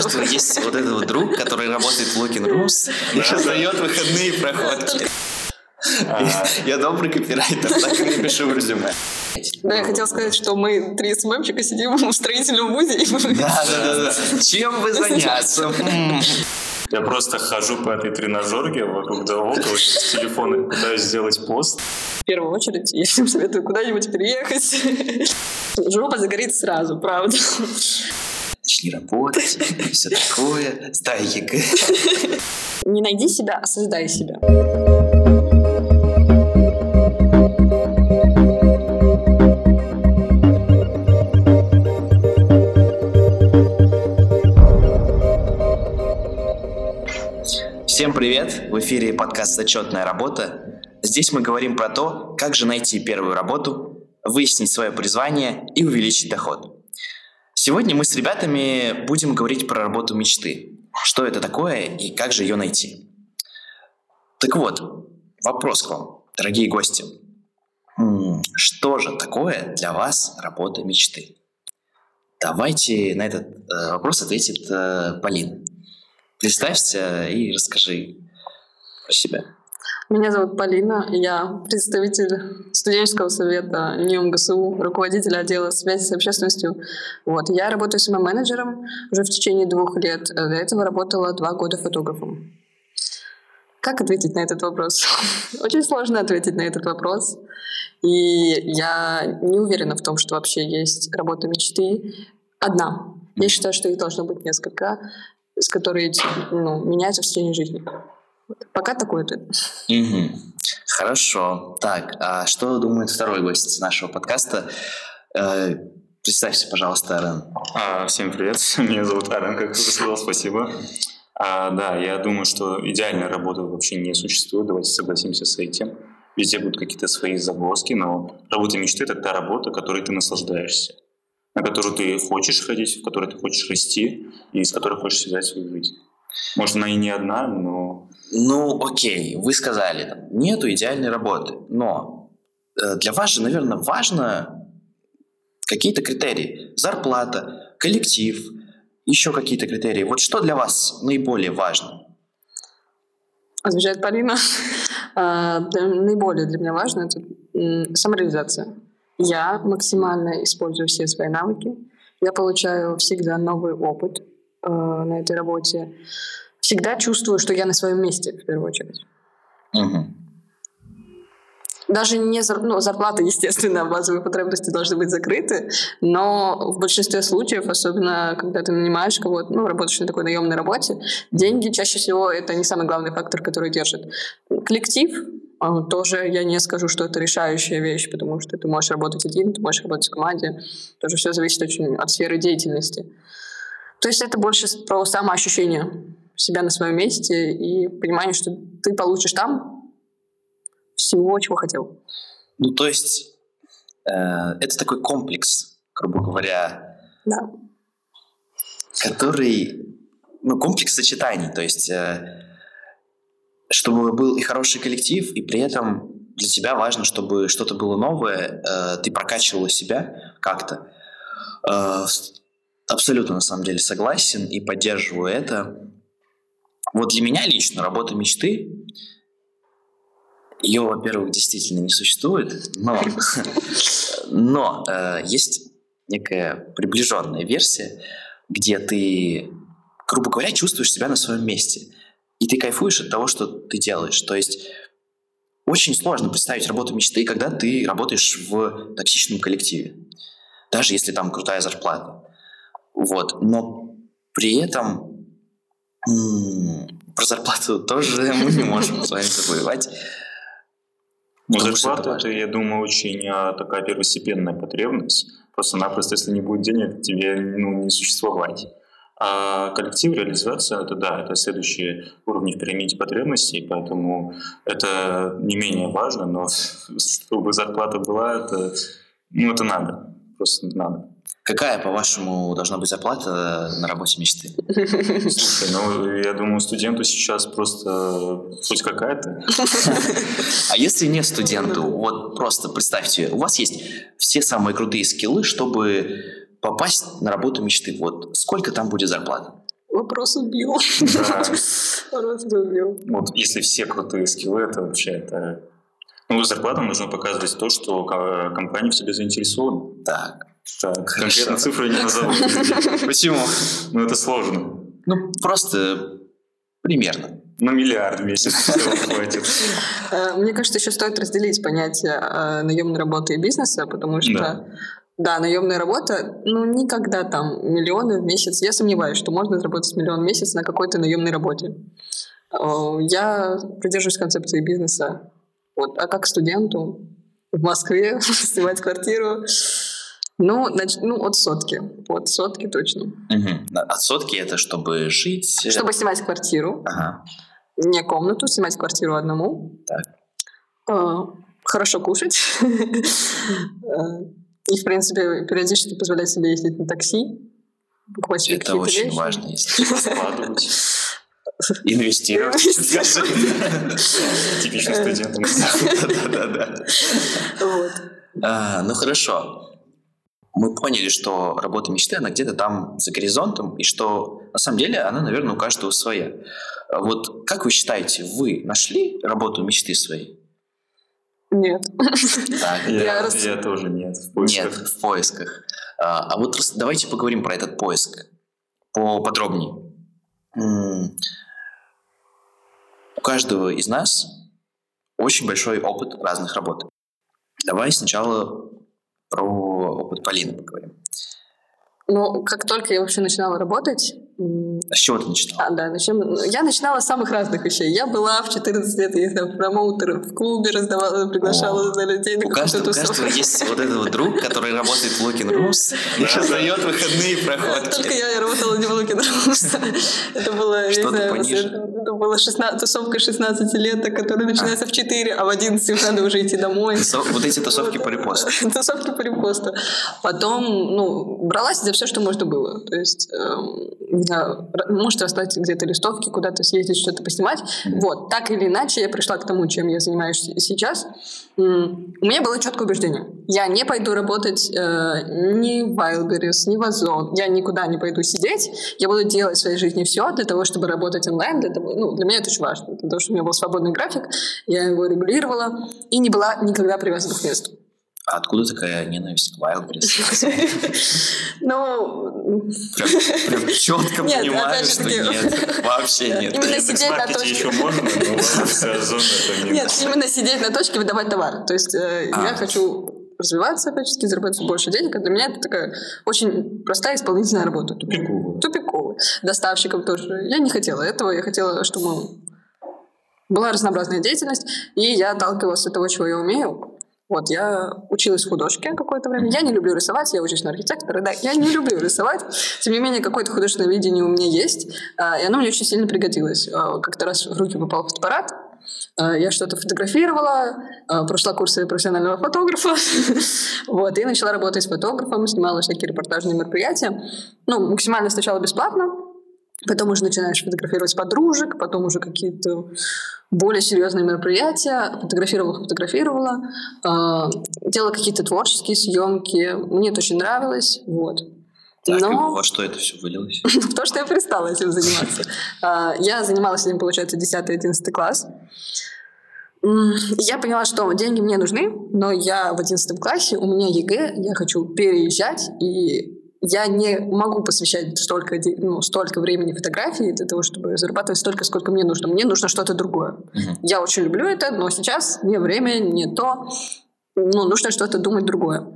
Знаешь, что есть вот этот вот друг, который работает в Looking Rooms и создает выходные проходки. Я добрый копирайтер, так и напишу в резюме. Да, я хотела сказать, что мы три СММчика сидим в строительном вузе. Да, да, да. Чем вы заняться? Я просто хожу по этой тренажерке вокруг да около, с телефона пытаюсь сделать пост. В первую очередь, я всем советую куда-нибудь переехать. Жопа загорит сразу, правда. Начни работать, все такое, сдай ЕГЭ. Не найди себя, а создай себя. Всем привет! В эфире подкаст «Зачетная работа». Здесь мы говорим про то, как же найти первую работу, выяснить свое призвание и увеличить доход. Сегодня мы с ребятами будем говорить про работу мечты. Что это такое и как же ее найти. Так вот, вопрос к вам, дорогие гости. Что же такое для вас работа мечты? Давайте на этот э, вопрос ответит э, Полина. Представься и расскажи про себя. Меня зовут Полина, я представитель студенческого совета НИУМ ГСУ, руководитель отдела связи с общественностью. Вот. Я работаю СММ-менеджером уже в течение двух лет. До этого работала два года фотографом. Как ответить на этот вопрос? Очень сложно ответить на этот вопрос. И я не уверена в том, что вообще есть работа мечты одна. Я считаю, что их должно быть несколько с которой ну, меняются в течение жизни. Вот. Пока такой ответ. Угу. Хорошо. Так, а что думает второй гость нашего подкаста? Э, представься, пожалуйста, Арен. А, всем привет. Меня зовут Арен, как ты сказал, спасибо. А, да, я думаю, что идеальной работы вообще не существует. Давайте согласимся с этим. Везде будут какие-то свои загвоздки, но работа мечты – это та работа, которой ты наслаждаешься на которую ты хочешь ходить, в которой ты хочешь расти и с которой хочешь связать свою жизнь. Может, она и не одна, но... Ну, окей, вы сказали, там, нету идеальной работы, но э, для вас же, наверное, важно какие-то критерии. Зарплата, коллектив, еще какие-то критерии. Вот что для вас наиболее важно? Отвечает Полина. А, наиболее для меня важно это самореализация. Я максимально использую все свои навыки. Я получаю всегда новый опыт э, на этой работе. Всегда чувствую, что я на своем месте, в первую очередь. Угу. Даже не зар... ну, зарплаты, естественно, базовые потребности должны быть закрыты, но в большинстве случаев, особенно когда ты нанимаешь кого-то, ну, работаешь на такой наемной работе, деньги чаще всего это не самый главный фактор, который держит. Коллектив, а, тоже я не скажу, что это решающая вещь, потому что ты можешь работать один, ты можешь работать в команде. Тоже все зависит очень от сферы деятельности. То есть это больше про самоощущение себя на своем месте и понимание, что ты получишь там всего, чего хотел. Ну, то есть э, это такой комплекс, грубо говоря, да. который, ну, комплекс сочетаний, то есть э, чтобы был и хороший коллектив, и при этом для тебя важно, чтобы что-то было новое, э, ты прокачивала себя как-то. Э, абсолютно, на самом деле, согласен и поддерживаю это. Вот для меня лично работа мечты, ее, во-первых, действительно не существует, но, но э, есть некая приближенная версия, где ты, грубо говоря, чувствуешь себя на своем месте – и ты кайфуешь от того, что ты делаешь. То есть очень сложно представить работу мечты, когда ты работаешь в токсичном коллективе, даже если там крутая зарплата. Вот. Но при этом про зарплату тоже мы не можем с вами забывать. Но зарплата это, я думаю, очень а, такая первостепенная потребность. Просто-напросто, если не будет денег, тебе ну, не существовать. А коллектив, реализация, это да, это следующие уровни в пирамиде потребностей, поэтому это не менее важно, но чтобы зарплата была, это, ну, это надо, просто надо. Какая, по-вашему, должна быть зарплата на работе мечты? Слушай, ну, я думаю, студенту сейчас просто хоть какая-то. А если не студенту, вот просто представьте, у вас есть все самые крутые скиллы, чтобы попасть на работу мечты, вот сколько там будет зарплата? Вопрос убил. Вопрос убил. Вот если все крутые скиллы, это вообще это... Ну, зарплату нужно показывать то, что ко- компания в тебе заинтересована. Так. Так, конкретно цифры не назову. Почему? Ну, это сложно. Ну, просто примерно. Ну, миллиард в месяц хватит. Э, Мне кажется, еще стоит разделить понятие э, наемной работы и бизнеса, потому что Да. да, наемная работа, ну, никогда там миллионы в месяц. Я сомневаюсь, что можно заработать миллион в месяц на какой-то наемной работе. Э, Я придерживаюсь концепции бизнеса. Вот. А как студенту в Москве снимать квартиру, ну, ну, от сотки. От сотки точно. На- От сотки это чтобы жить. э, Чтобы снимать квартиру, Ага. не комнату, снимать квартиру одному. Так. Э, Хорошо кушать. И, в принципе, периодически позволять себе ездить на такси, покупать себе Это очень вещи. важно. если Складывать. Инвестировать. скажи. Типичный студент. Да-да-да. А, Ну хорошо. Мы поняли, что работа мечты, она где-то там за горизонтом, и что на самом деле она, наверное, у каждого своя. Вот как вы считаете, вы нашли работу мечты своей? Нет. Так, Я Я рас- я тоже нет. В Нет, в поисках. А, а вот давайте поговорим про этот поиск поподробнее. У каждого из нас очень большой опыт разных работ. Давай сначала про опыт Полины поговорим. Но как только я вообще начинала работать, с чего ты начинала? а, да, начнем. Я начинала с самых разных вещей. Я была в 14 лет, я знаю, промоутером в клубе, раздавала, приглашала О, за людей на У какую-то каждого, у каждого есть вот этот вот друг, который работает в Looking Rooms и раздает выходные Только проходки. я работала не в Луке Это было, я знаю, это была 16, тусовка 16 лет, которая начинается в 4, а в 11 надо уже идти домой. Вот эти тусовки по репосту. Тусовки по репосту. Потом, ну, бралась за все, что можно было. То есть, эм, знаю, может расстать где-то листовки, куда-то съездить, что-то поснимать. Мгм. Вот, так или иначе, я пришла к тому, чем я занимаюсь сейчас. У меня было четкое убеждение. Я не пойду работать э, ни в Wildberries, ни в Озон. Я никуда не пойду сидеть. Я буду делать в своей жизни все для того, чтобы работать онлайн. Для, того, ну, для меня это очень важно. Того, чтобы у меня был свободный график. Я его регулировала и не была никогда привязана к месту. А откуда такая ненависть к Wildberries? Ну, Прям, четко же что нет. Вообще нет. Именно сидеть на точке. еще можно, но Нет, именно сидеть на точке, выдавать товар. То есть э, А. я хочу развиваться, опять-таки, зарабатывать больше денег. А для меня это такая очень простая исполнительная работа. Тупиковая. Тупиковая. Доставщиком тоже. Я не хотела этого. Я хотела, чтобы была разнообразная деятельность, и я отталкивалась от того, чего я умею. Вот, я училась художке какое-то время. Я не люблю рисовать, я учусь на архитектора, да, я не люблю рисовать. Тем не менее, какое-то художественное видение у меня есть, а, и оно мне очень сильно пригодилось. А, Как-то раз в руки попал фотоаппарат, а, я что-то фотографировала, прошла курсы профессионального фотографа, вот, и начала работать фотографом, снимала всякие репортажные мероприятия. Ну, максимально сначала бесплатно, Потом уже начинаешь фотографировать подружек, потом уже какие-то более серьезные мероприятия. Фотографировала, фотографировала. э, делала какие-то творческие съемки. Мне это очень нравилось. Вот. Так, и Но во что это все вылилось? в то, что я перестала этим заниматься. А, Я занималась этим, получается, 10-11 класс. Я поняла, что деньги мне нужны, но я в 11 классе, у меня ЕГЭ, я хочу переезжать, и я не могу посвящать столько, ну, столько времени фотографии для того, чтобы зарабатывать столько, сколько мне нужно. Мне нужно что-то другое. Мгм. Я очень люблю это, но сейчас не время, не то. Ну, нужно что-то думать другое.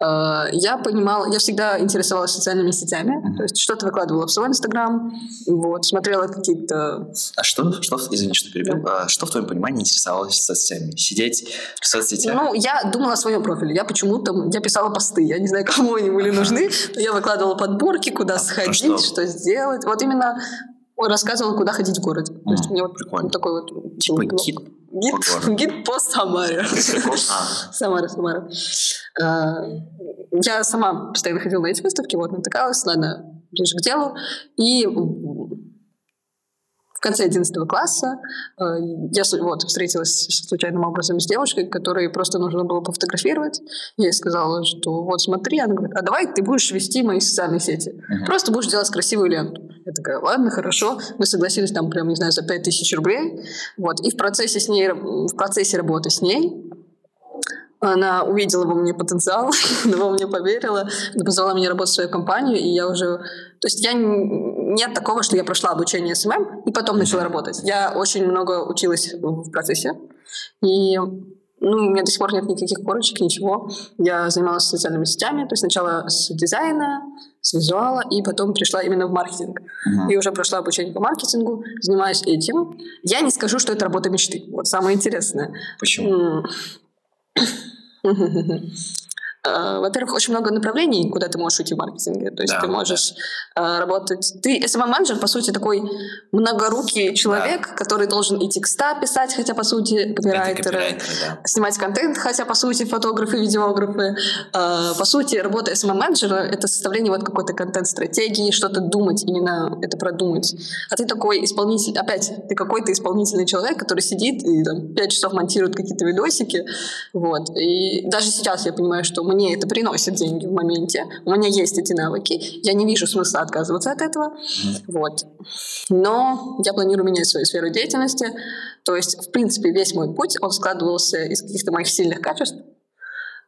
Э, Я понимала, я всегда интересовалась социальными сетями, Мгм. то есть что-то выкладывала в свой инстаграм, вот, смотрела какие-то... А что, что, извини, что перебил, а что в твоем понимании интересовалось соцсетями? Сидеть в соцсетях? Ну, я думала о своем профиле, я почему-то, я писала посты, я не знаю, кому они были нужны, но я выкладывала подборки, куда А сходить, что? что? сделать. Вот именно рассказывала, куда ходить в городе. То есть М, у меня вот прикольно. такой вот... Типа гид гид, гид по Самаре. А, Самара, Самара. А, Я сама постоянно ходила на эти выставки, вот, натыкалась, ладно, ближе к делу. И конце 11 класса э, я вот, встретилась случайным образом с девушкой, которой просто нужно было пофотографировать. Я ей сказала, что вот смотри, она говорит, а давай ты будешь вести мои социальные сети. Uh-huh. Просто будешь делать красивую ленту. Я такая, ладно, хорошо. Мы согласились там прям, не знаю, за 5000 рублей. Вот. И в процессе, с ней, в процессе работы с ней она увидела во мне потенциал, во мне поверила, позвала меня работать в свою компанию, и я уже... То есть я... Нет такого, что я прошла обучение СММ и потом начала работать. Я очень много училась в процессе, и ну, у меня до сих пор нет никаких корочек, ничего. Я занималась социальными сетями, то есть сначала с дизайна, с визуала, и потом пришла именно в маркетинг. Uh-huh. И уже прошла обучение по маркетингу, занимаюсь этим. Я не скажу, что это работа мечты. Вот самое интересное. Почему? Э, во-первых, очень много направлений, куда ты можешь уйти в маркетинге. То есть да, ты можешь да. Э, работать... Ты SMM-менеджер, по сути, такой многорукий человек, да. который должен и текста писать, хотя, по сути, копирайтеры, да. снимать контент, хотя, по сути, фотографы, видеографы. Э, по сути, работа SMM-менеджера — это составление вот какой-то контент-стратегии, что-то думать, именно это продумать. А ты такой исполнитель... Опять, ты какой-то исполнительный человек, который сидит и там, 5 часов монтирует какие-то видосики. Вот. И даже сейчас я понимаю, что мы мне это приносит деньги в моменте, у меня есть эти навыки, я не вижу смысла отказываться от этого, mm-hmm. вот. Но я планирую менять свою сферу деятельности, то есть, в принципе, весь мой путь, он складывался из каких-то моих сильных качеств,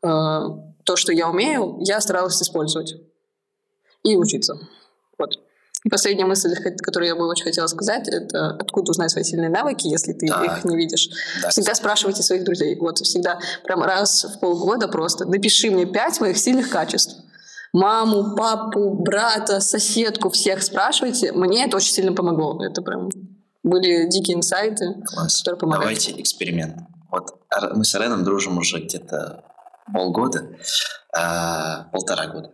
э, то, что я умею, я старалась использовать и учиться. Вот. И последняя мысль, которую я бы очень хотела сказать, это откуда узнать свои сильные навыки, если ты так. их не видишь. Да. Всегда спрашивайте своих друзей. Вот всегда, прям раз в полгода просто напиши мне пять моих сильных качеств. Маму, папу, брата, соседку, всех спрашивайте. Мне это очень сильно помогло. Это прям были дикие инсайты, Класс. которые помогали. Давайте эксперимент. Вот мы с Ареном дружим уже где-то полгода, а, полтора года.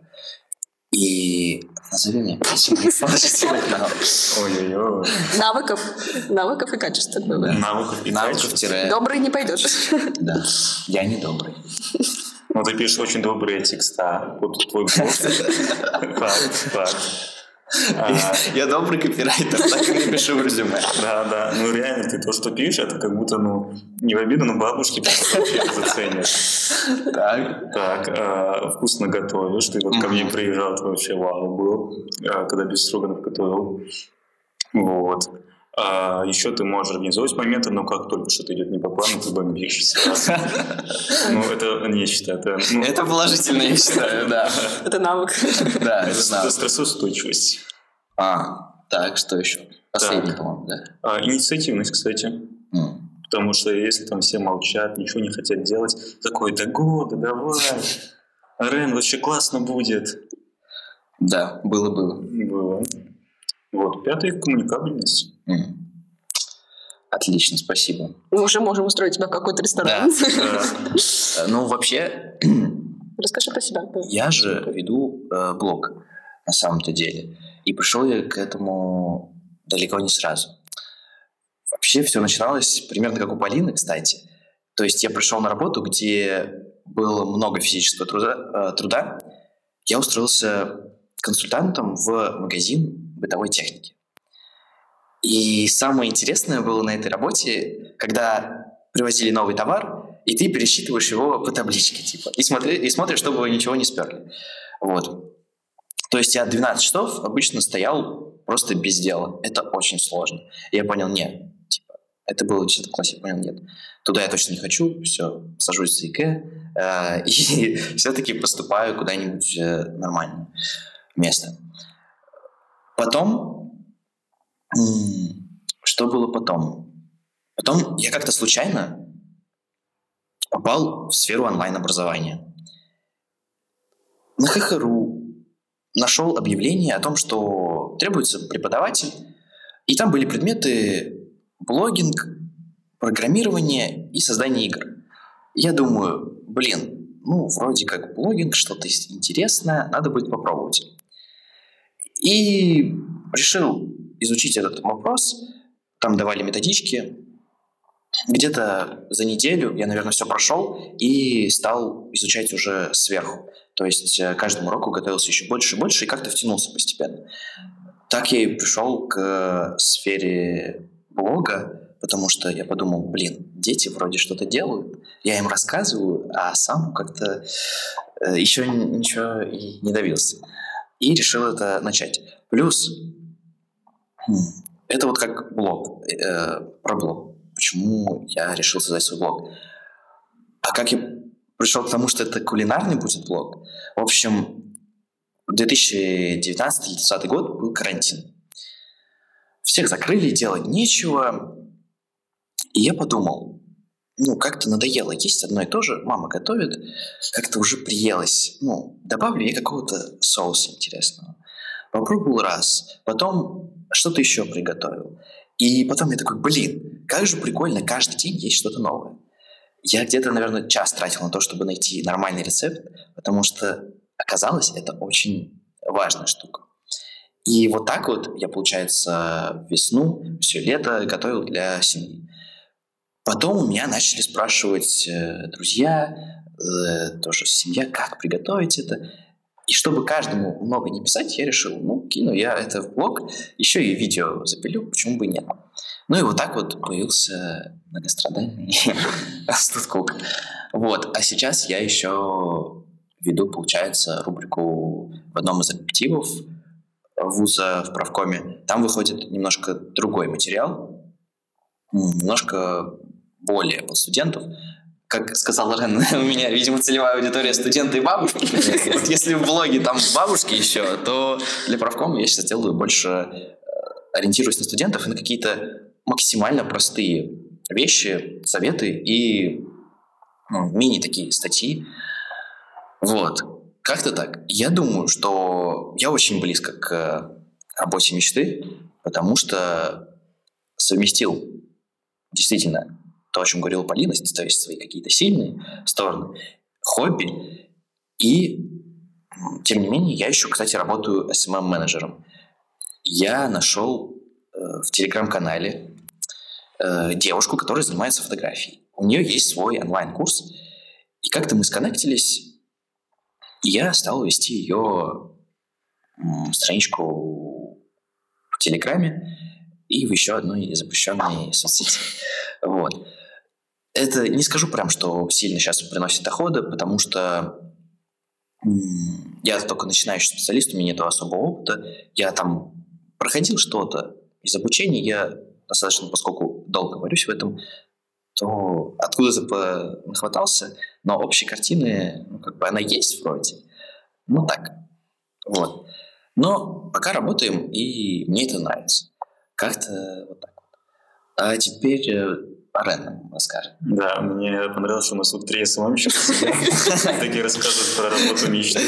И назови мне Ой-ой-ой. Навыков. Навыков и качеств. Навыков и Навыков тире. Добрый не пойдешь. Да. Я не добрый. Ну, ты пишешь очень добрые текста. Вот твой блог. Факт, факт. А, я добрый копирайтер, так и напишу в резюме. Да, да. Ну реально, ты то, что пишешь, это как будто, ну, не в обиду, но бабушки заценят. Так. Так, а, вкусно готовишь. Ты вот ко мне приезжал, ты вообще вау был, а, когда без строганов готовил. Вот. А еще ты можешь организовать моменты, но как только что-то идет не по плану, ты бомбишь сразу. Ну, это не считаю. Это, ну... это положительно, я считаю, да. Это навык. Да, это навык. Стрессоустойчивость. А, так, что еще? Последний, по-моему, да. А, инициативность, кстати. Mm. Потому что если там все молчат, ничего не хотят делать, такой, да года, давай. Рен, вообще классно будет. Да, было-было. Было. Вот, пятый – коммуникабельность. Mm. Отлично, спасибо. Мы уже можем устроить тебя в какой-то ресторан. Да. Ну, вообще... Расскажи про себя. Я же веду э, блог на самом-то деле. И пришел я к этому далеко не сразу. Вообще все начиналось примерно как у Полины, кстати. То есть я пришел на работу, где было много физического труда. Э, труда. Я устроился консультантом в магазин бытовой техники. И самое интересное было на этой работе, когда привозили новый товар, и ты пересчитываешь его по табличке, типа, и, смотри, и смотришь, чтобы ничего не сперли. Вот. То есть я 12 часов обычно стоял просто без дела. Это очень сложно. И я понял, нет, типа, это было 10 классе, понял, нет. Туда я точно не хочу, все, сажусь за ИК, э, и все-таки поступаю куда-нибудь э, нормальное место. Потом, что было потом? Потом я как-то случайно попал в сферу онлайн-образования. На ХХРУ нашел объявление о том, что требуется преподаватель, и там были предметы блогинг, программирование и создание игр. Я думаю, блин, ну, вроде как блогинг, что-то интересное, надо будет попробовать. И решил изучить этот вопрос. Там давали методички. Где-то за неделю я, наверное, все прошел и стал изучать уже сверху. То есть э, каждому уроку готовился еще больше и больше и как-то втянулся постепенно. Так я и пришел к сфере блога, потому что я подумал, блин, дети вроде что-то делают, я им рассказываю, а сам как-то э, еще ничего и не добился. И решил это начать. Плюс, хм, это вот как блог, э, про блог. Почему я решил создать свой блог? А как я пришел к тому, что это кулинарный будет блог? В общем, 2019-2020 год был карантин. Всех закрыли, делать нечего. И я подумал, ну, как-то надоело есть одно и то же, мама готовит, как-то уже приелось. Ну, добавлю я какого-то соуса интересного. Попробовал раз, потом что-то еще приготовил. И потом я такой, блин, как же прикольно, каждый день есть что-то новое. Я где-то, наверное, час тратил на то, чтобы найти нормальный рецепт, потому что оказалось, это очень важная штука. И вот так вот я, получается, весну, все лето готовил для семьи. Потом у меня начали спрашивать э, друзья, э, тоже семья, как приготовить это. И чтобы каждому много не писать, я решил, ну, кину я это в блог, еще и видео запилю, почему бы нет. Ну и вот так вот появился многострадальный Студкук. Вот, а сейчас я еще веду, получается, рубрику в одном из активов вуза в правкоме. Там выходит немножко другой материал, немножко более под студентов, как сказал Рен, у меня, видимо, целевая аудитория студенты и бабушки. Вот если в блоге там бабушки еще, то для правкома я сейчас делаю больше э, ориентируюсь на студентов и на какие-то максимально простые вещи, советы и ну, мини такие статьи. Вот. Как-то так. Я думаю, что я очень близко к работе мечты, потому что совместил действительно то, о чем говорила Полина, то есть свои какие-то сильные стороны, хобби. И, тем не менее, я еще, кстати, работаю SMM-менеджером. Я нашел э, в телеграм-канале э, девушку, которая занимается фотографией. У нее есть свой онлайн-курс. И как-то мы сконнектились, и я стал вести ее страничку в Телеграме и в еще одной запрещенной соцсети. Вот. Это не скажу прям, что сильно сейчас приносит доходы, потому что я только начинающий специалист, у меня нет особого опыта. Я там проходил что-то из обучения, я достаточно, поскольку долго варюсь в этом, то откуда-то нахватался, но общей картины, ну, как бы она есть вроде. Ну так, вот. Но пока работаем, и мне это нравится. Как-то вот так. А теперь Рен нам расскажет. Да, мне понравилось, что у нас тут три СММщика такие рассказывают про работу мечты.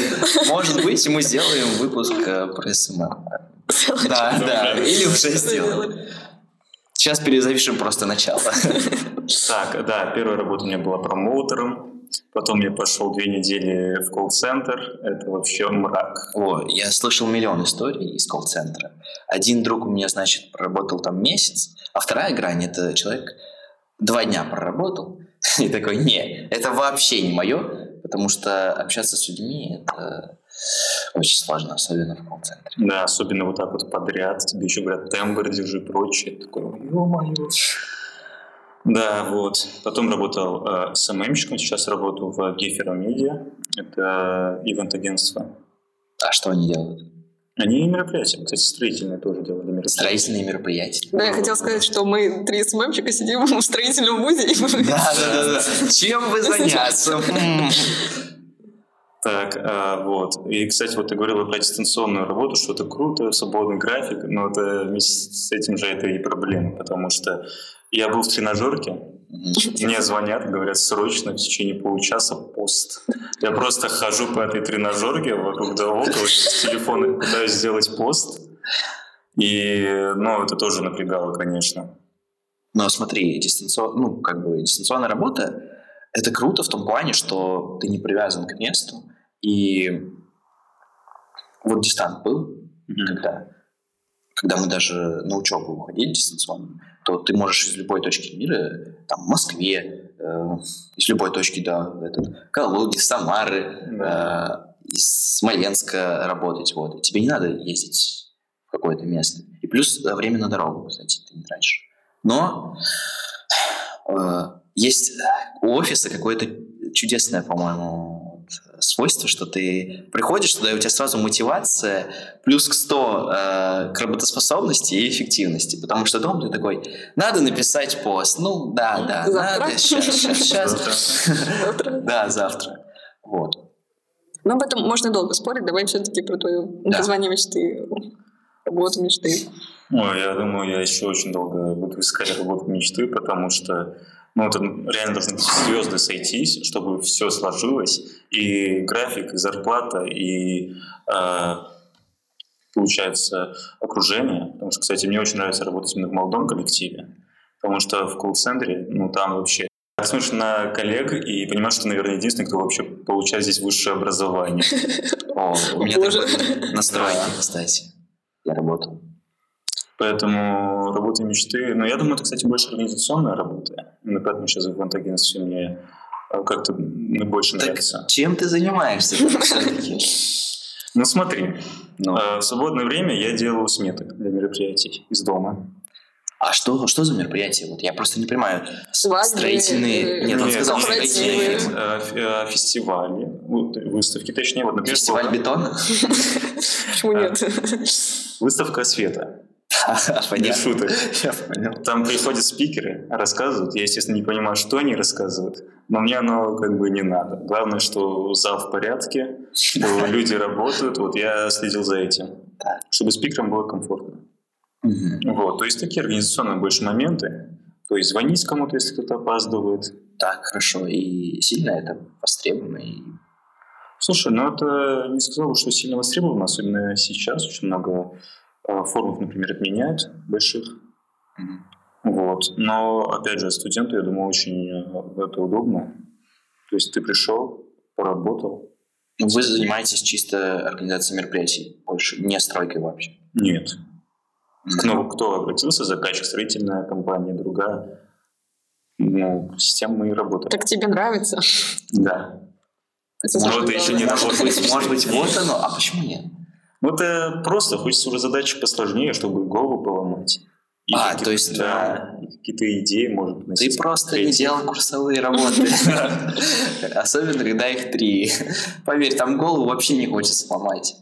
Может быть, мы сделаем выпуск э, про СММ. Да, да, или уже сделали. Сейчас перезапишем просто начало. Так, да, первая работа у меня была промоутером. Потом я пошел две недели в колл-центр. Это вообще мрак. О, я слышал миллион историй из колл-центра. Один друг у меня, значит, проработал там месяц, а вторая грань — это человек два дня проработал, и такой, не, это вообще не мое, потому что общаться с людьми — это очень сложно, особенно в колл-центре. Да, особенно вот так вот подряд, тебе еще говорят тембр, держи прочее, такой, ё-моё. Да, вот. Потом работал э, СММщиком, сейчас работаю в Гефера Медиа. Это ивент-агентство. А что они делают? Они мероприятия, кстати, строительные тоже делали мероприятия. Строительные мероприятия. Да, я хотела сказать, что мы три СММщика сидим в строительном вузе. Да, да, да. Чем вы заняться? Так, а, вот. И, кстати, вот ты говорила про дистанционную работу, что это круто, свободный график, но это, вместе с этим же это и проблема, потому что я был в тренажерке, мне звонят, говорят, срочно, в течение получаса пост. Я просто хожу по этой тренажерке вокруг да около, с телефона пытаюсь сделать пост. И, ну, это тоже напрягало, конечно. Но смотри, дистанцион... ну, как бы дистанционная работа — это круто в том плане, что ты не привязан к месту, и вот дистант был, mm-hmm. когда, когда мы даже на учебу уходили дистанционно, то ты можешь из любой точки мира, там, в Москве, э, из любой точки, да, этот, Калуги, Самары, э, из Смоленска работать, вот. И тебе не надо ездить в какое-то место. И плюс время на дорогу, кстати, ты не тратишь. Но э, есть у офиса какое-то чудесное, по-моему, свойство, что ты приходишь туда, и у тебя сразу мотивация плюс к 100 э, к работоспособности и эффективности. Потому что дома ты такой, надо написать пост. Ну, да, да, завтра? надо, сейчас, сейчас, сейчас. Завтра. Да, завтра. Вот. Но об этом можно долго спорить. Давай все-таки про твою да. название мечты, работу мечты. Ой, я думаю, я еще очень долго буду искать работу мечты, потому что ну, это реально должны звезды сойтись, чтобы все сложилось, и график, и зарплата, и э, получается окружение. Потому что, кстати, мне очень нравится работать именно в молодом коллективе, потому что в колл-центре, ну, там вообще смотришь на коллег и понимаешь, что, наверное, единственный, кто вообще получает здесь высшее образование. О, у меня такое настроение, кстати. Я работаю. Поэтому работа мечты... Но я думаю, это, кстати, больше организационная работа. Именно поэтому сейчас в ивент-агентстве мне э, как-то больше так нравится. чем ты занимаешься все-таки? Ну смотри, ну. Э, в свободное время я делаю сметы для мероприятий из дома. А что, что за мероприятие? Вот я просто не понимаю. Свадьбы. Строительные... Нет, он сказал строительные. Э, фестивали, выставки, точнее. Вот, например, Фестиваль бетона? Почему нет? Выставка света. Без шуток. Я понял. Там приходят спикеры, рассказывают. Я, естественно, не понимаю, что они рассказывают, но мне оно как бы не надо. Главное, что зал в порядке, что люди работают. Вот я следил за этим, чтобы спикерам было комфортно. Вот, то есть такие организационные больше моменты. То есть звонить кому-то, если кто-то опаздывает. Так, хорошо. И сильно это востребовано? И... Слушай, ну это не сказал, что сильно востребовано, особенно сейчас очень много Э, форумов, например, отменяют больших. Mm-hmm. Вот. Но, опять же, студенту, я думаю, очень э, это удобно. То есть ты пришел, поработал. Ну, вы занимаетесь чисто организацией мероприятий, больше не стройкой вообще? Нет. Mm-hmm. Кто, кто обратился, заказчик, строительная компания, другая. Ну, с тем мы и работаем. Так тебе нравится? Да. Но это еще не работает. Может быть, вот оно, а почему нет? Ну, это просто хочется уже задачи посложнее, чтобы голову поломать. И а, то есть да, какие-то идеи, может быть. Ты просто не делал курсовые работы. Особенно, когда их три. Поверь, там голову вообще не хочется сломать.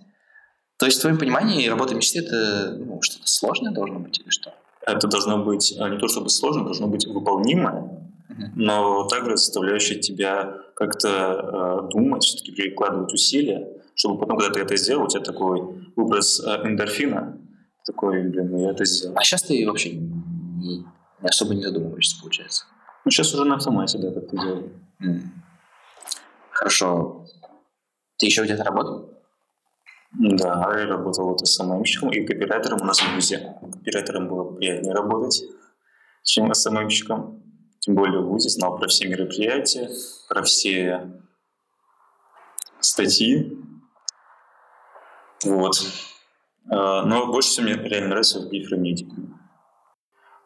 То есть, в твоем понимании, работа мечты — это ну, что-то сложное должно быть или что? Это должно быть а, не то чтобы сложно, должно быть выполнимое, но также заставляющее тебя как-то э, думать, все-таки прикладывать усилия чтобы потом, когда ты это сделал, у тебя такой выброс э, эндорфина, такой, блин, ну я это сделал. А сейчас ты вообще не, особо не задумываешься, получается? Ну, сейчас уже на автомате, да, как ты делаешь. Mm. Хорошо. Ты еще где-то работал? Да, я работал вот СММщиком и копирайтером у нас в ВУЗе. Копирайтером было приятнее работать, чем СММщиком. Тем более в ВУЗе знал про все мероприятия, про все статьи, вот. А, но больше всего мне реально нравится в гифромедику.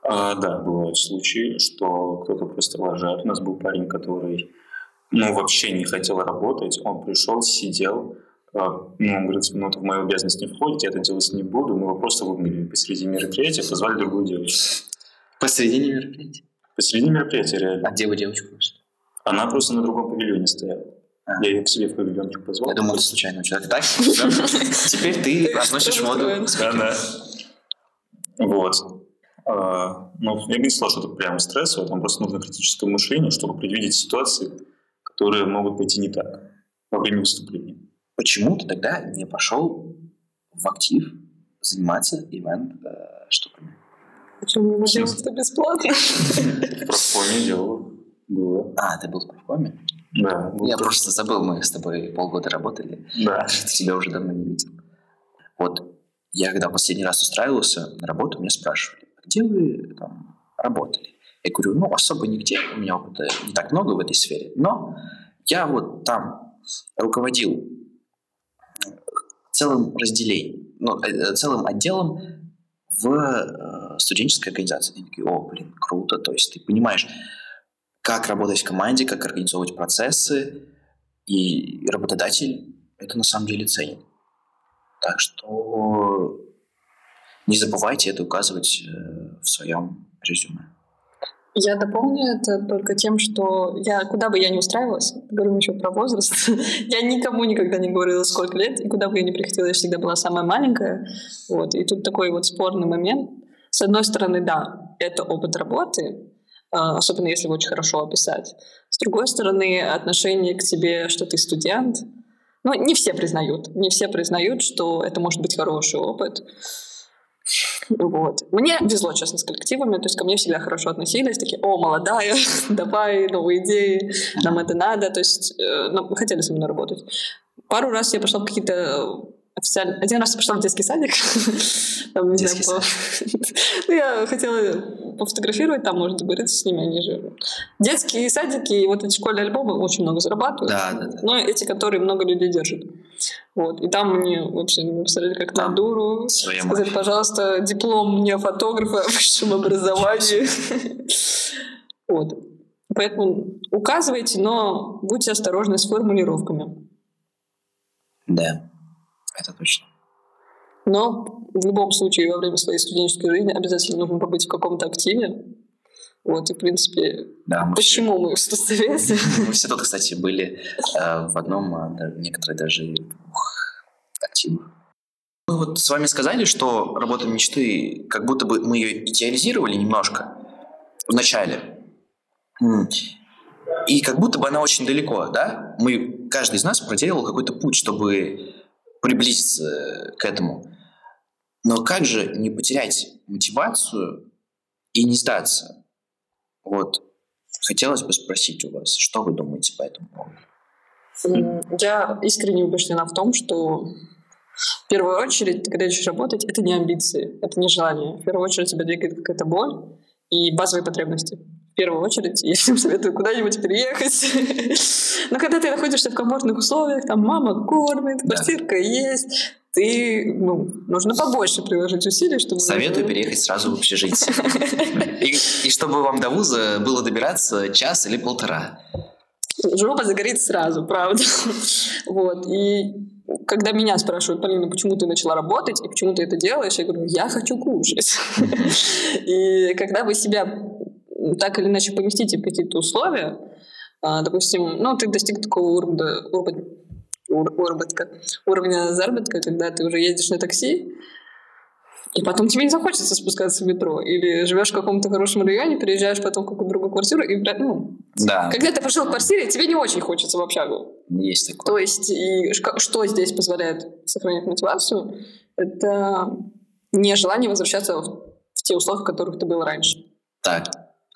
А, да, бывают случаи, что кто-то просто лажает. У нас был парень, который ну, вообще не хотел работать. Он пришел, сидел, а, ну, он говорит, ну, это в мою обязанность не входит, я это делать не буду. Мы его просто выгнали посреди мероприятия, позвали другую девочку. Посредине мероприятия? Посреди мероприятия, реально. А где вы девочку нашли? Она просто на другом павильоне стояла. А. Я ее к себе в павильончик позвал. Я думал, это случайно человек. Так, теперь ты разносишь воду. Да. Вот. А, ну, я бы не сказал, что это прямо стрессово, там просто нужно критическое мышление, чтобы предвидеть ситуации, которые могут пойти не так во время выступления. Почему ты тогда не пошел в актив заниматься ивент э, штуками? Почему не делать это бесплатно? В профкоме делал. Было. А, ты был в профкоме? Да. Я просто забыл, мы с тобой полгода работали. Да. Тебя уже давно не видел. Вот я когда последний раз устраивался на работу, меня спрашивали, «А где вы там работали? Я говорю, ну, особо нигде, у меня опыта не так много в этой сфере, но я вот там руководил целым разделением, ну, э, целым отделом в э, студенческой организации. Они такие, о, блин, круто, то есть ты понимаешь, как работать в команде, как организовывать процессы, и работодатель это на самом деле ценит. Так что не забывайте это указывать э, в своем резюме. Я дополню это только тем, что я куда бы я ни устраивалась, говорю еще про возраст, я никому никогда не говорила, сколько лет, и куда бы я ни приходила, я всегда была самая маленькая. Вот. И тут такой вот спорный момент. С одной стороны, да, это опыт работы, особенно если его очень хорошо описать. С другой стороны, отношение к тебе, что ты студент, ну, не все признают. Не все признают, что это может быть хороший опыт. Вот. Мне везло, честно, с коллективами, то есть ко мне всегда хорошо относились, такие, о, молодая, давай, новые идеи, нам это надо, то есть э, ну, хотели со мной работать. Пару раз я пошла в какие-то официально... Один раз пошла в детский садик. там, не детский знаю, по... ну, я хотела пофотографировать, там, может, договориться с ними, они же... Детские садики и вот эти школьные альбомы очень много зарабатывают. Да, да, да. Но эти, которые много людей держат. Вот. И там мне вообще написали как на дуру. Сказали, мать. пожалуйста, диплом мне фотографа в высшем образовании. вот. Поэтому указывайте, но будьте осторожны с формулировками. Да это точно. Но в любом случае во время своей студенческой жизни обязательно нужно побыть в каком-то активе. Вот, и, в принципе, да, мы почему все... мы в студсовете? Мы все тут, кстати, были э, в одном, а некоторые даже двух активах. Мы вот с вами сказали, что работа мечты, как будто бы мы ее идеализировали немножко в начале. И как будто бы она очень далеко, да? Мы, каждый из нас проделал какой-то путь, чтобы приблизиться к этому. Но как же не потерять мотивацию и не сдаться? Вот. Хотелось бы спросить у вас, что вы думаете по этому поводу? Я искренне убеждена в том, что в первую очередь, когда идешь работать, это не амбиции, это не желание. В первую очередь тебя двигает какая-то боль и базовые потребности первую очередь я всем советую куда-нибудь переехать. Но когда ты находишься в комфортных условиях, там мама кормит, квартирка есть, ты, ну, нужно побольше приложить усилий, чтобы... Советую переехать сразу в общежитие. И, и чтобы вам до вуза было добираться час или полтора. Жопа загорит сразу, правда. Вот. И когда меня спрашивают, Полина, почему ты начала работать и почему ты это делаешь, я говорю, я хочу кушать. И когда вы себя так или иначе поместите в какие-то условия, а, допустим, ну, ты достиг такого уровня, уровня, уработка, уровня заработка, когда ты уже ездишь на такси, и потом тебе не захочется спускаться в метро. Или живешь в каком-то хорошем районе, переезжаешь потом в какую-то другую квартиру, и, ну, да. когда ты пошел в квартире, тебе не очень хочется в общагу. Есть такое. То есть, и что здесь позволяет сохранять мотивацию, это нежелание возвращаться в те условия, в которых ты был раньше. Так,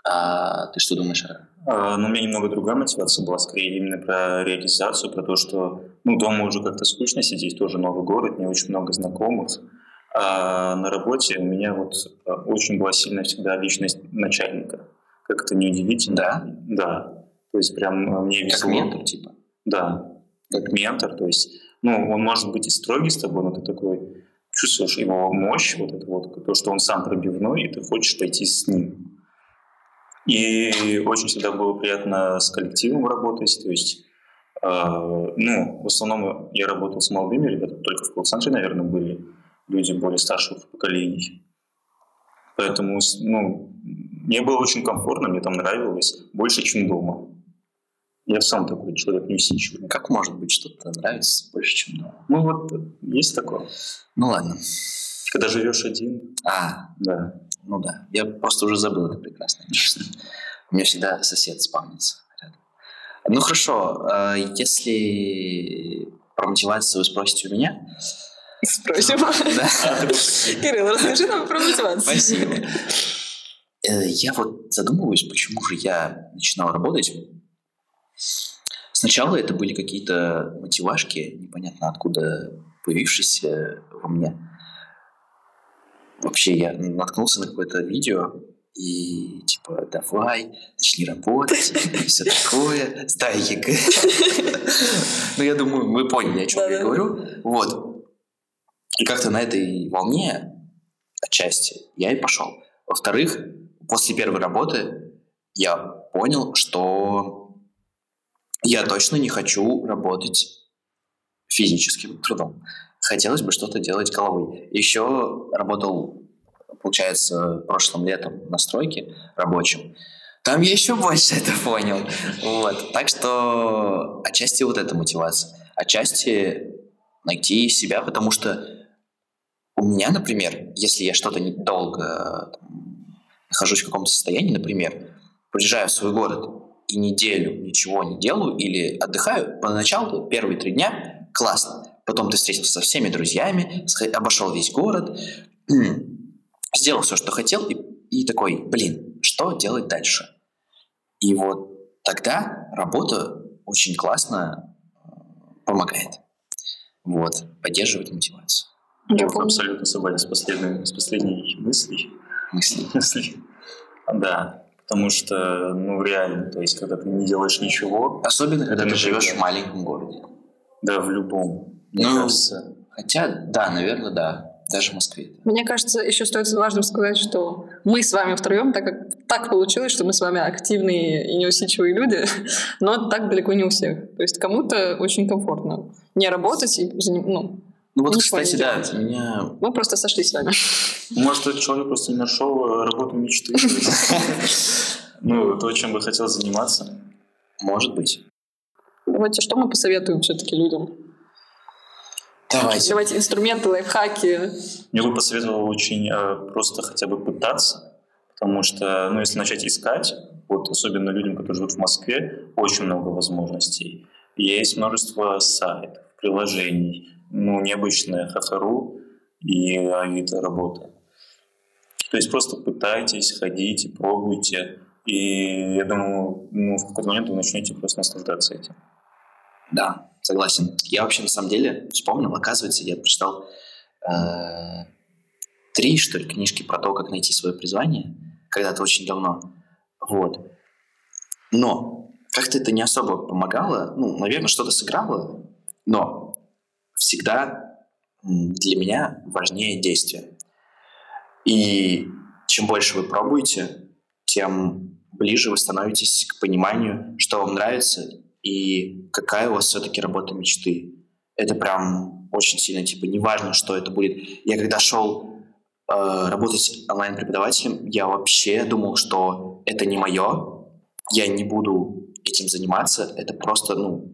а ты что думаешь? А, ну, у меня немного другая мотивация была, скорее именно про реализацию, про то, что ну, дома уже как-то скучно сидеть, тоже новый город, не очень много знакомых. А на работе у меня вот а, очень была сильная всегда личность начальника. Как это неудивительно. Да? Да. То есть прям а, мне везло. Как ментор, типа? Да, как ментор. То есть, ну, он может быть и строгий с тобой, но ты такой чувствуешь его мощь, вот это вот, то, что он сам пробивной, и ты хочешь пойти с ним. И очень всегда было приятно с коллективом работать, то есть, э, ну, в основном я работал с молодыми ребятами, только в колл-центре, наверное, были люди более старших поколений. Поэтому, ну, мне было очень комфортно, мне там нравилось больше, чем дома. Я сам такой человек неусидчивый. Как может быть что-то нравится больше, чем дома? Ну вот, есть такое. Ну ладно. Когда живешь один. А, да. Ну да, я просто уже забыл это прекрасно. У меня всегда сосед спавнится рядом. Ну хорошо, а если про мотивацию вы спросите у меня... Спросим. Кирилл, расскажи нам про мотивацию. Спасибо. Э, я вот задумываюсь, почему же я начинал работать. Сначала это были какие-то мотивашки, непонятно откуда появившиеся во мне вообще я наткнулся на какое-то видео, и типа, давай, начни работать, все такое, сдай ЕГЭ. Ну, я думаю, вы поняли, о чем я говорю. Вот. И как-то на этой волне, отчасти, я и пошел. Во-вторых, после первой работы я понял, что я точно не хочу работать физическим трудом хотелось бы что-то делать головой. Еще работал получается, прошлым летом на стройке рабочем, там я еще больше это понял. Вот. Так что отчасти вот эта мотивация. Отчасти найти себя, потому что у меня, например, если я что-то долго нахожусь в каком-то состоянии, например, приезжаю в свой город и неделю ничего не делаю или отдыхаю, поначалу первые три дня классно. Потом ты встретился со всеми друзьями, обошел весь город, сделал все, что хотел, и, и такой, блин, что делать дальше? И вот тогда работа очень классно э, помогает. Вот, поддерживать мотивацию. Я абсолютно согласен с, последней, с последней мыслей. Мысли. Мысли. Да, потому что, ну, реально, то есть, когда ты не делаешь ничего... Особенно, когда ты живешь в маленьком городе. Да, в любом. Мне ну, кажется... Хотя, да, наверное, да даже в Москве. Мне кажется, еще стоит важным сказать, что мы с вами втроем, так как так получилось, что мы с вами активные и неусидчивые люди, но так далеко не у всех. То есть кому-то очень комфортно не работать и ну, ну вот, кстати, да, меня... Мы просто сошлись с вами. Может, этот человек просто не нашел э, работу мечты. Ну, то, чем бы хотел заниматься. Может быть. Давайте, что мы посоветуем все-таки людям? Давайте. Давайте инструменты, лайфхаки. Я бы посоветовал очень э, просто хотя бы пытаться, потому что, ну, если начать искать, вот особенно людям, которые живут в Москве, очень много возможностей. Есть множество сайтов, приложений, ну, необычная Хахару и Авито работа. То есть просто пытайтесь, ходите, пробуйте, и я думаю, ну, в какой-то момент вы начнете просто наслаждаться этим. Да, согласен. Я вообще на самом деле вспомнил, оказывается, я прочитал э, три, что ли, книжки про то, как найти свое призвание, когда-то очень давно. Вот. Но как-то это не особо помогало. Ну, наверное, что-то сыграло, но всегда для меня важнее действие. И чем больше вы пробуете, тем ближе вы становитесь к пониманию, что вам нравится и какая у вас все-таки работа мечты. Это прям очень сильно, типа, неважно, что это будет. Я когда шел э, работать онлайн-преподавателем, я вообще думал, что это не мое, я не буду этим заниматься, это просто, ну,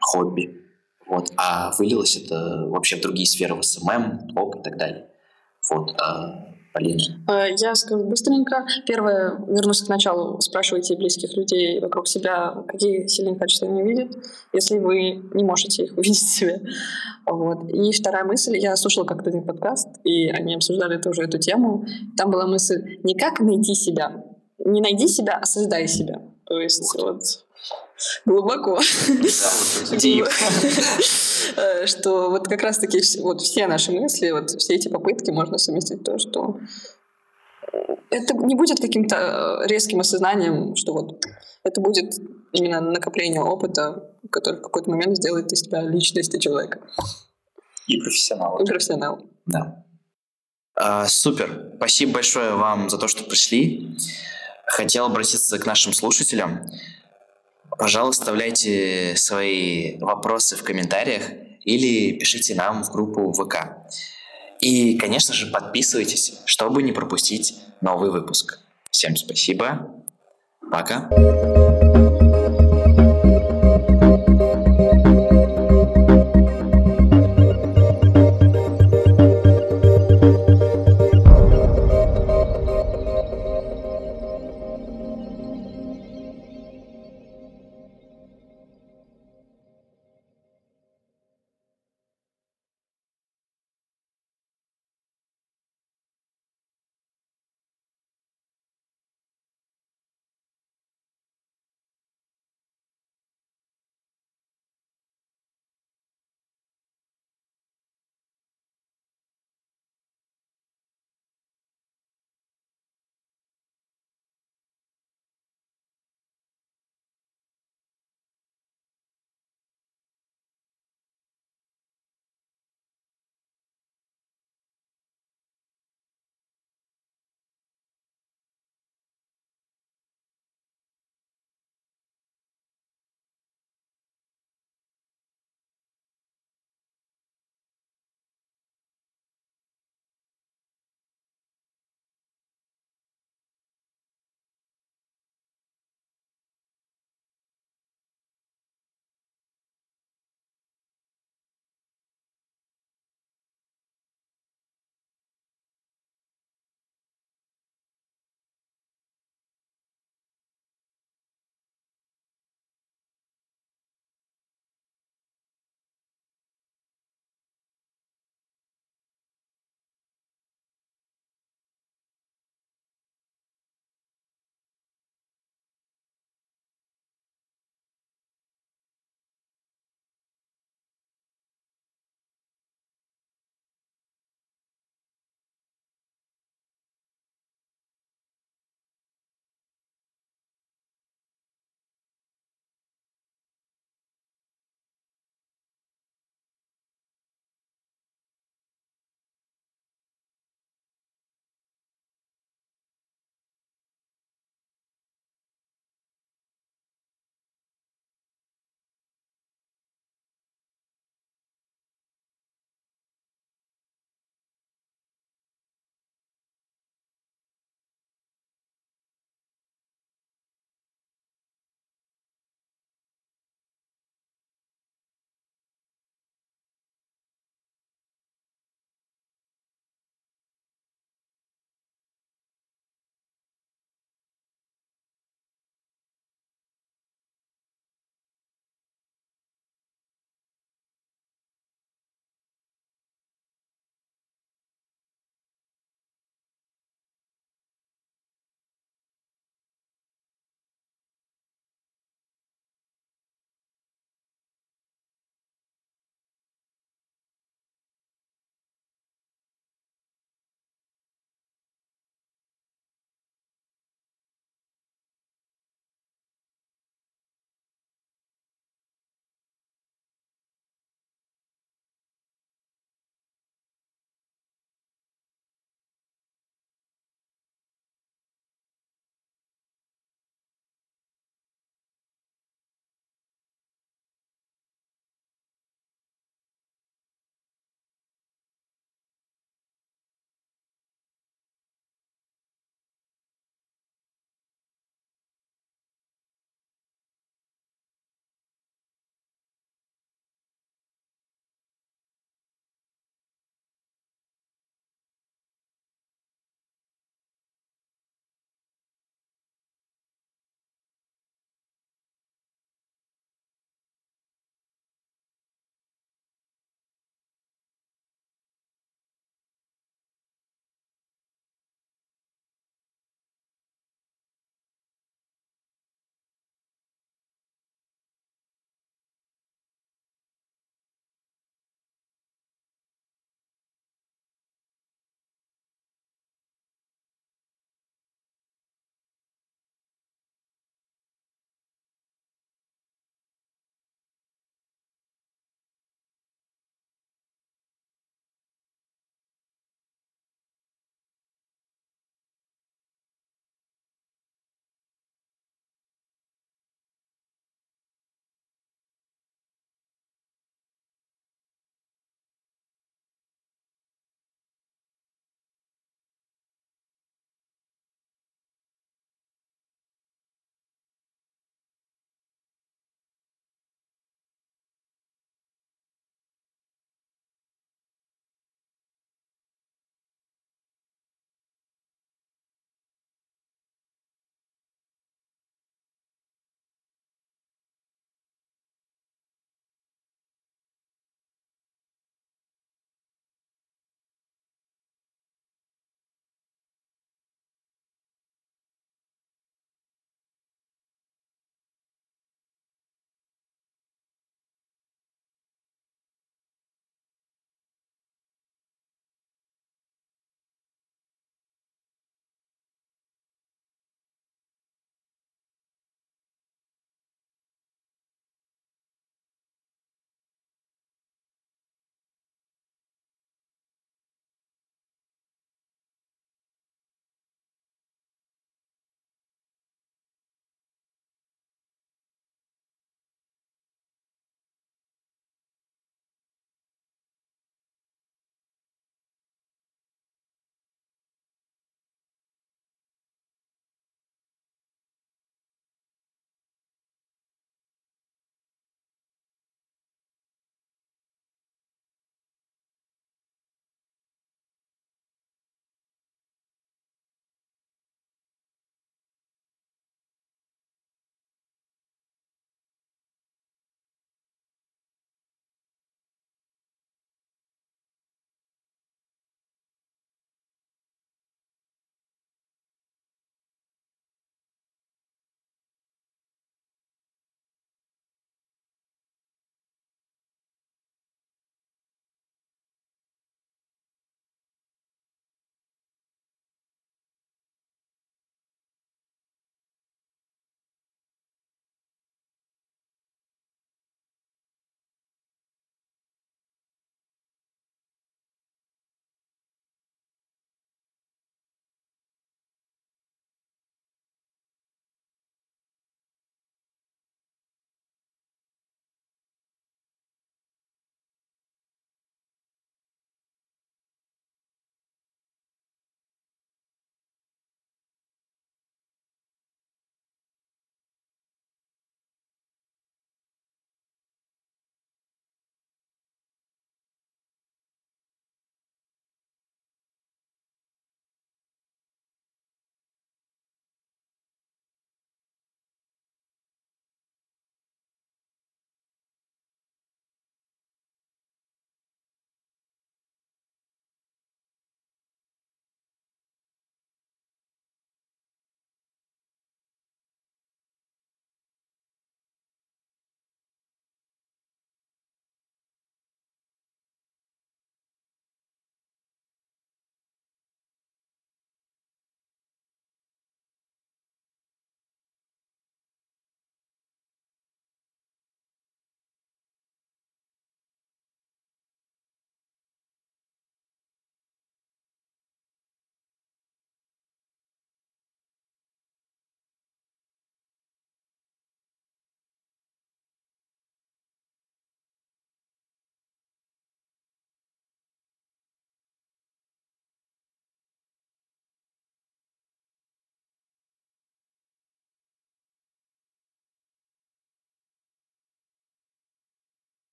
хобби. Вот. А вылилось это вообще в другие сферы, в СММ, блог и так далее. Вот. А, Полина? Э, я скажу быстренько. Первое, вернусь к началу. Спрашивайте близких людей вокруг себя, какие сильные качества они видят, если вы не можете их увидеть в себе. Вот. И вторая мысль. Я слушала как-то один подкаст, и они обсуждали тоже эту тему. Там была мысль не как найти себя. Не найди себя, а создай себя. То есть вот глубоко. Э, что вот как раз-таки вот все наши мысли, вот все эти попытки можно совместить то, что это не будет каким-то э, резким осознанием, что вот это будет именно накопление опыта, который в какой-то момент сделает из тебя личность человека. И профессионал. И профессионал. Да. А, супер. Спасибо большое вам за то, что пришли. Хотел обратиться к нашим слушателям. Пожалуйста, оставляйте свои вопросы в комментариях или пишите нам в группу ВК. И, конечно же, подписывайтесь, чтобы не пропустить новый выпуск. Всем спасибо. Пока.